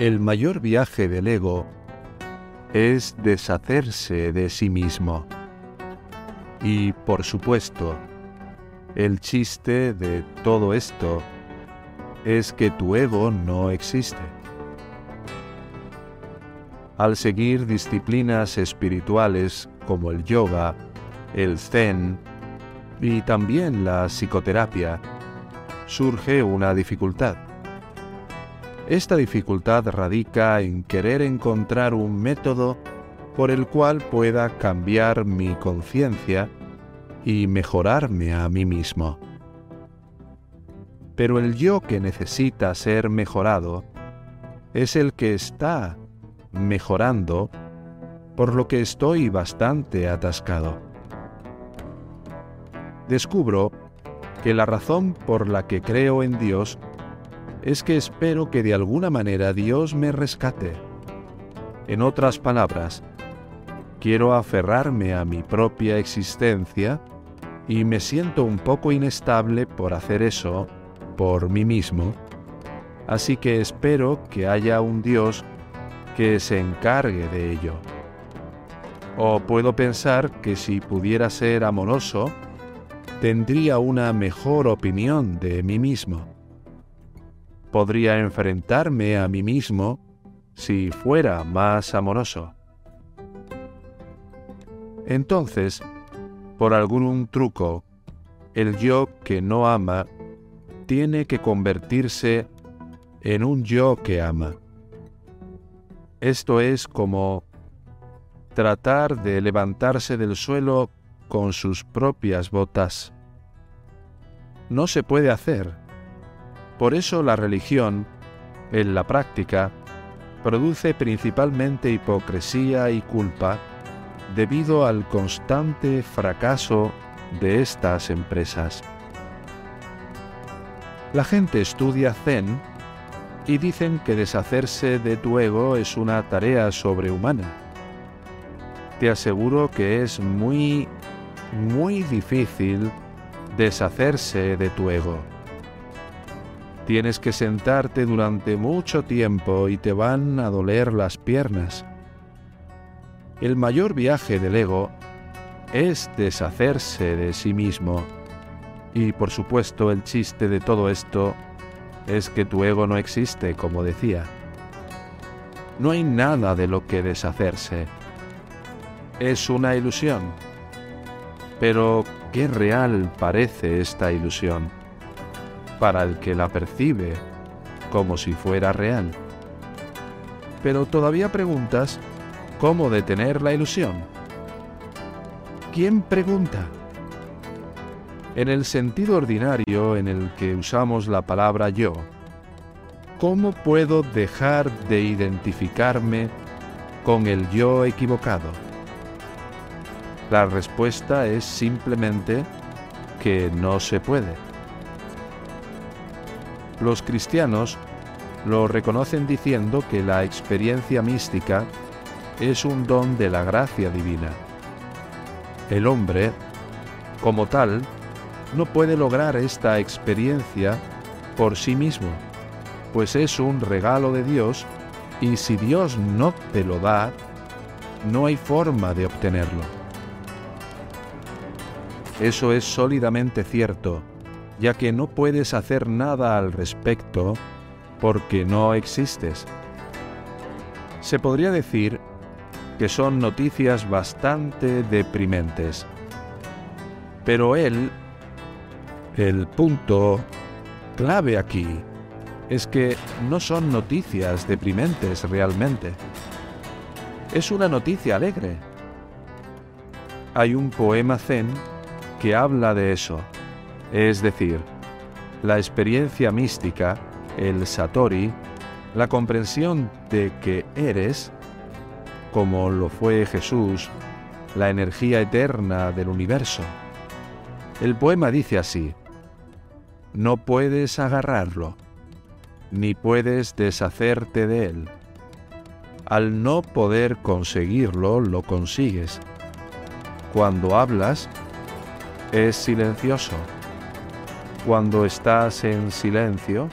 El mayor viaje del ego es deshacerse de sí mismo. Y por supuesto, el chiste de todo esto es que tu ego no existe. Al seguir disciplinas espirituales como el yoga, el zen y también la psicoterapia, surge una dificultad. Esta dificultad radica en querer encontrar un método por el cual pueda cambiar mi conciencia y mejorarme a mí mismo. Pero el yo que necesita ser mejorado es el que está mejorando, por lo que estoy bastante atascado. Descubro que la razón por la que creo en Dios es que espero que de alguna manera Dios me rescate. En otras palabras, quiero aferrarme a mi propia existencia y me siento un poco inestable por hacer eso por mí mismo, así que espero que haya un Dios que se encargue de ello. O puedo pensar que si pudiera ser amoroso, tendría una mejor opinión de mí mismo podría enfrentarme a mí mismo si fuera más amoroso. Entonces, por algún truco, el yo que no ama tiene que convertirse en un yo que ama. Esto es como tratar de levantarse del suelo con sus propias botas. No se puede hacer por eso la religión, en la práctica, produce principalmente hipocresía y culpa debido al constante fracaso de estas empresas. La gente estudia Zen y dicen que deshacerse de tu ego es una tarea sobrehumana. Te aseguro que es muy, muy difícil deshacerse de tu ego. Tienes que sentarte durante mucho tiempo y te van a doler las piernas. El mayor viaje del ego es deshacerse de sí mismo. Y por supuesto el chiste de todo esto es que tu ego no existe, como decía. No hay nada de lo que deshacerse. Es una ilusión. Pero qué real parece esta ilusión para el que la percibe como si fuera real. Pero todavía preguntas cómo detener la ilusión. ¿Quién pregunta? En el sentido ordinario en el que usamos la palabra yo, ¿cómo puedo dejar de identificarme con el yo equivocado? La respuesta es simplemente que no se puede. Los cristianos lo reconocen diciendo que la experiencia mística es un don de la gracia divina. El hombre, como tal, no puede lograr esta experiencia por sí mismo, pues es un regalo de Dios y si Dios no te lo da, no hay forma de obtenerlo. Eso es sólidamente cierto ya que no puedes hacer nada al respecto porque no existes. Se podría decir que son noticias bastante deprimentes. Pero él, el punto clave aquí, es que no son noticias deprimentes realmente. Es una noticia alegre. Hay un poema zen que habla de eso es decir, la experiencia mística, el satori, la comprensión de que eres, como lo fue Jesús, la energía eterna del universo. El poema dice así, no puedes agarrarlo, ni puedes deshacerte de él. Al no poder conseguirlo, lo consigues. Cuando hablas, es silencioso cuando estás en silencio,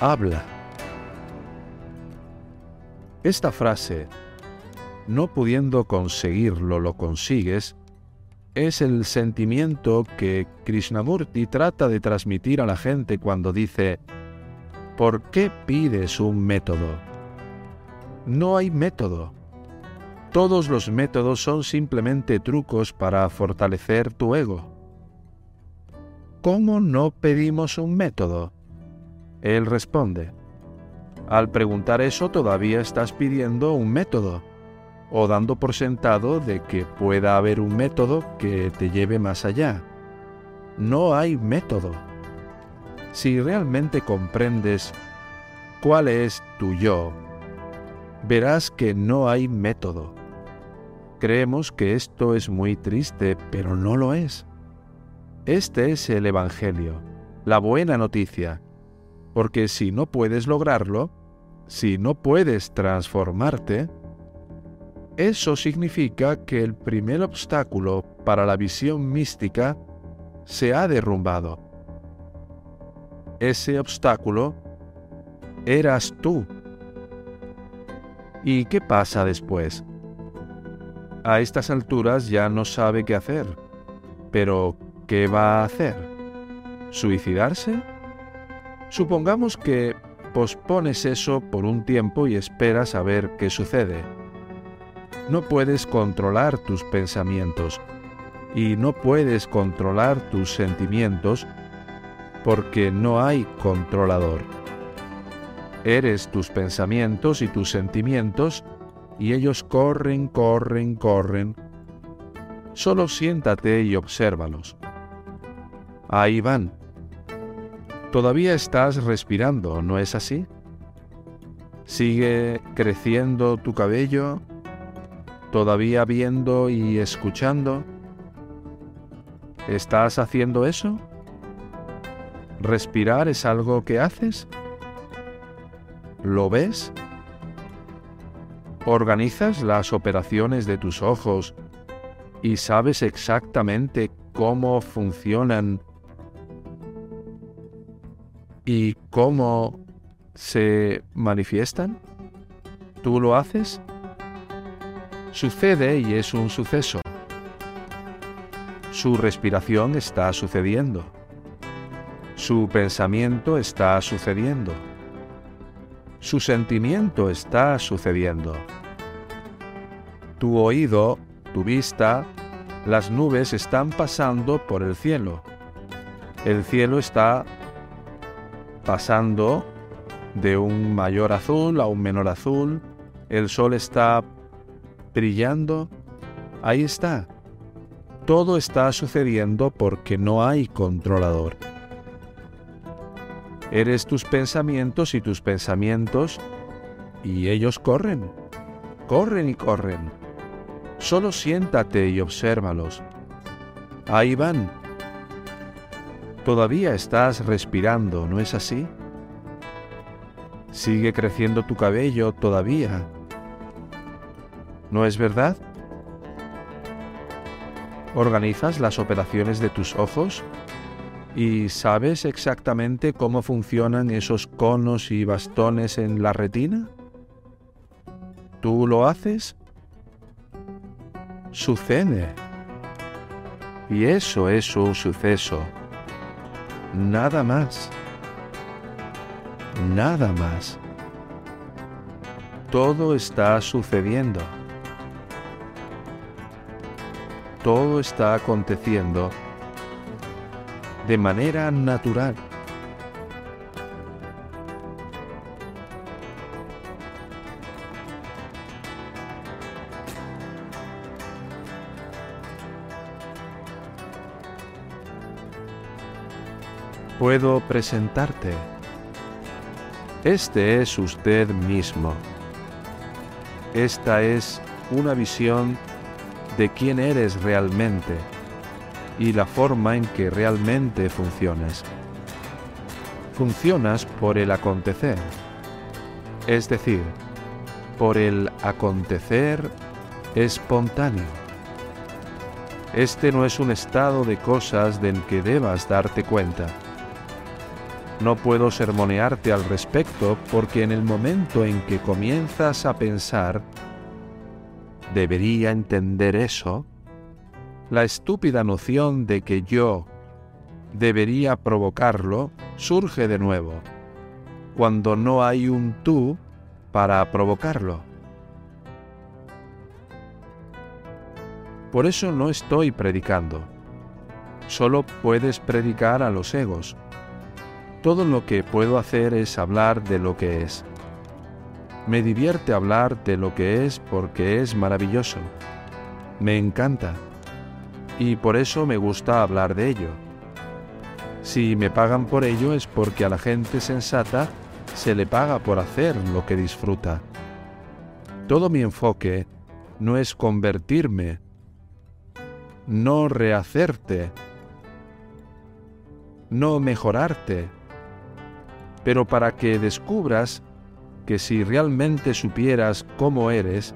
habla. Esta frase, no pudiendo conseguirlo lo consigues, es el sentimiento que Krishnamurti trata de transmitir a la gente cuando dice, ¿por qué pides un método? No hay método. Todos los métodos son simplemente trucos para fortalecer tu ego. ¿Cómo no pedimos un método? Él responde, al preguntar eso todavía estás pidiendo un método o dando por sentado de que pueda haber un método que te lleve más allá. No hay método. Si realmente comprendes cuál es tu yo, verás que no hay método. Creemos que esto es muy triste, pero no lo es. Este es el Evangelio, la buena noticia, porque si no puedes lograrlo, si no puedes transformarte, eso significa que el primer obstáculo para la visión mística se ha derrumbado. Ese obstáculo eras tú. ¿Y qué pasa después? A estas alturas ya no sabe qué hacer. Pero, ¿qué va a hacer? ¿Suicidarse? Supongamos que pospones eso por un tiempo y esperas a ver qué sucede no puedes controlar tus pensamientos y no puedes controlar tus sentimientos porque no hay controlador. Eres tus pensamientos y tus sentimientos y ellos corren, corren, corren. Solo siéntate y obsérvalos. Ahí van. Todavía estás respirando, ¿no es así? Sigue creciendo tu cabello, todavía viendo y escuchando? ¿Estás haciendo eso? ¿Respirar es algo que haces? ¿Lo ves? ¿Organizas las operaciones de tus ojos y sabes exactamente cómo funcionan y cómo se manifiestan? ¿Tú lo haces? Sucede y es un suceso. Su respiración está sucediendo. Su pensamiento está sucediendo. Su sentimiento está sucediendo. Tu oído, tu vista, las nubes están pasando por el cielo. El cielo está pasando de un mayor azul a un menor azul. El sol está brillando, ahí está. Todo está sucediendo porque no hay controlador. Eres tus pensamientos y tus pensamientos y ellos corren, corren y corren. Solo siéntate y obsérvalos. Ahí van. Todavía estás respirando, ¿no es así? Sigue creciendo tu cabello todavía ¿No es verdad? ¿Organizas las operaciones de tus ojos? ¿Y sabes exactamente cómo funcionan esos conos y bastones en la retina? ¿Tú lo haces? Sucede. Y eso es un suceso. Nada más. Nada más. Todo está sucediendo. todo está aconteciendo de manera natural. Puedo presentarte. Este es usted mismo. Esta es una visión de quién eres realmente y la forma en que realmente funcionas. Funcionas por el acontecer, es decir, por el acontecer espontáneo. Este no es un estado de cosas del que debas darte cuenta. No puedo sermonearte al respecto porque en el momento en que comienzas a pensar, debería entender eso, la estúpida noción de que yo debería provocarlo surge de nuevo, cuando no hay un tú para provocarlo. Por eso no estoy predicando. Solo puedes predicar a los egos. Todo lo que puedo hacer es hablar de lo que es. Me divierte hablar de lo que es porque es maravilloso. Me encanta. Y por eso me gusta hablar de ello. Si me pagan por ello es porque a la gente sensata se le paga por hacer lo que disfruta. Todo mi enfoque no es convertirme, no rehacerte, no mejorarte, pero para que descubras que si realmente supieras cómo eres,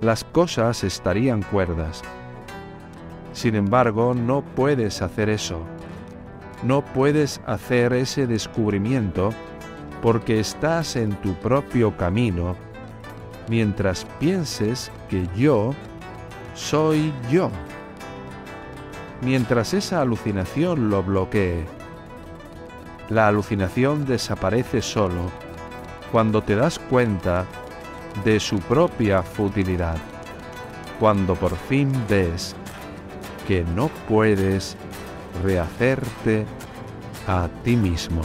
las cosas estarían cuerdas. Sin embargo, no puedes hacer eso. No puedes hacer ese descubrimiento porque estás en tu propio camino mientras pienses que yo soy yo mientras esa alucinación lo bloquee. La alucinación desaparece solo cuando te das cuenta de su propia futilidad, cuando por fin ves que no puedes rehacerte a ti mismo.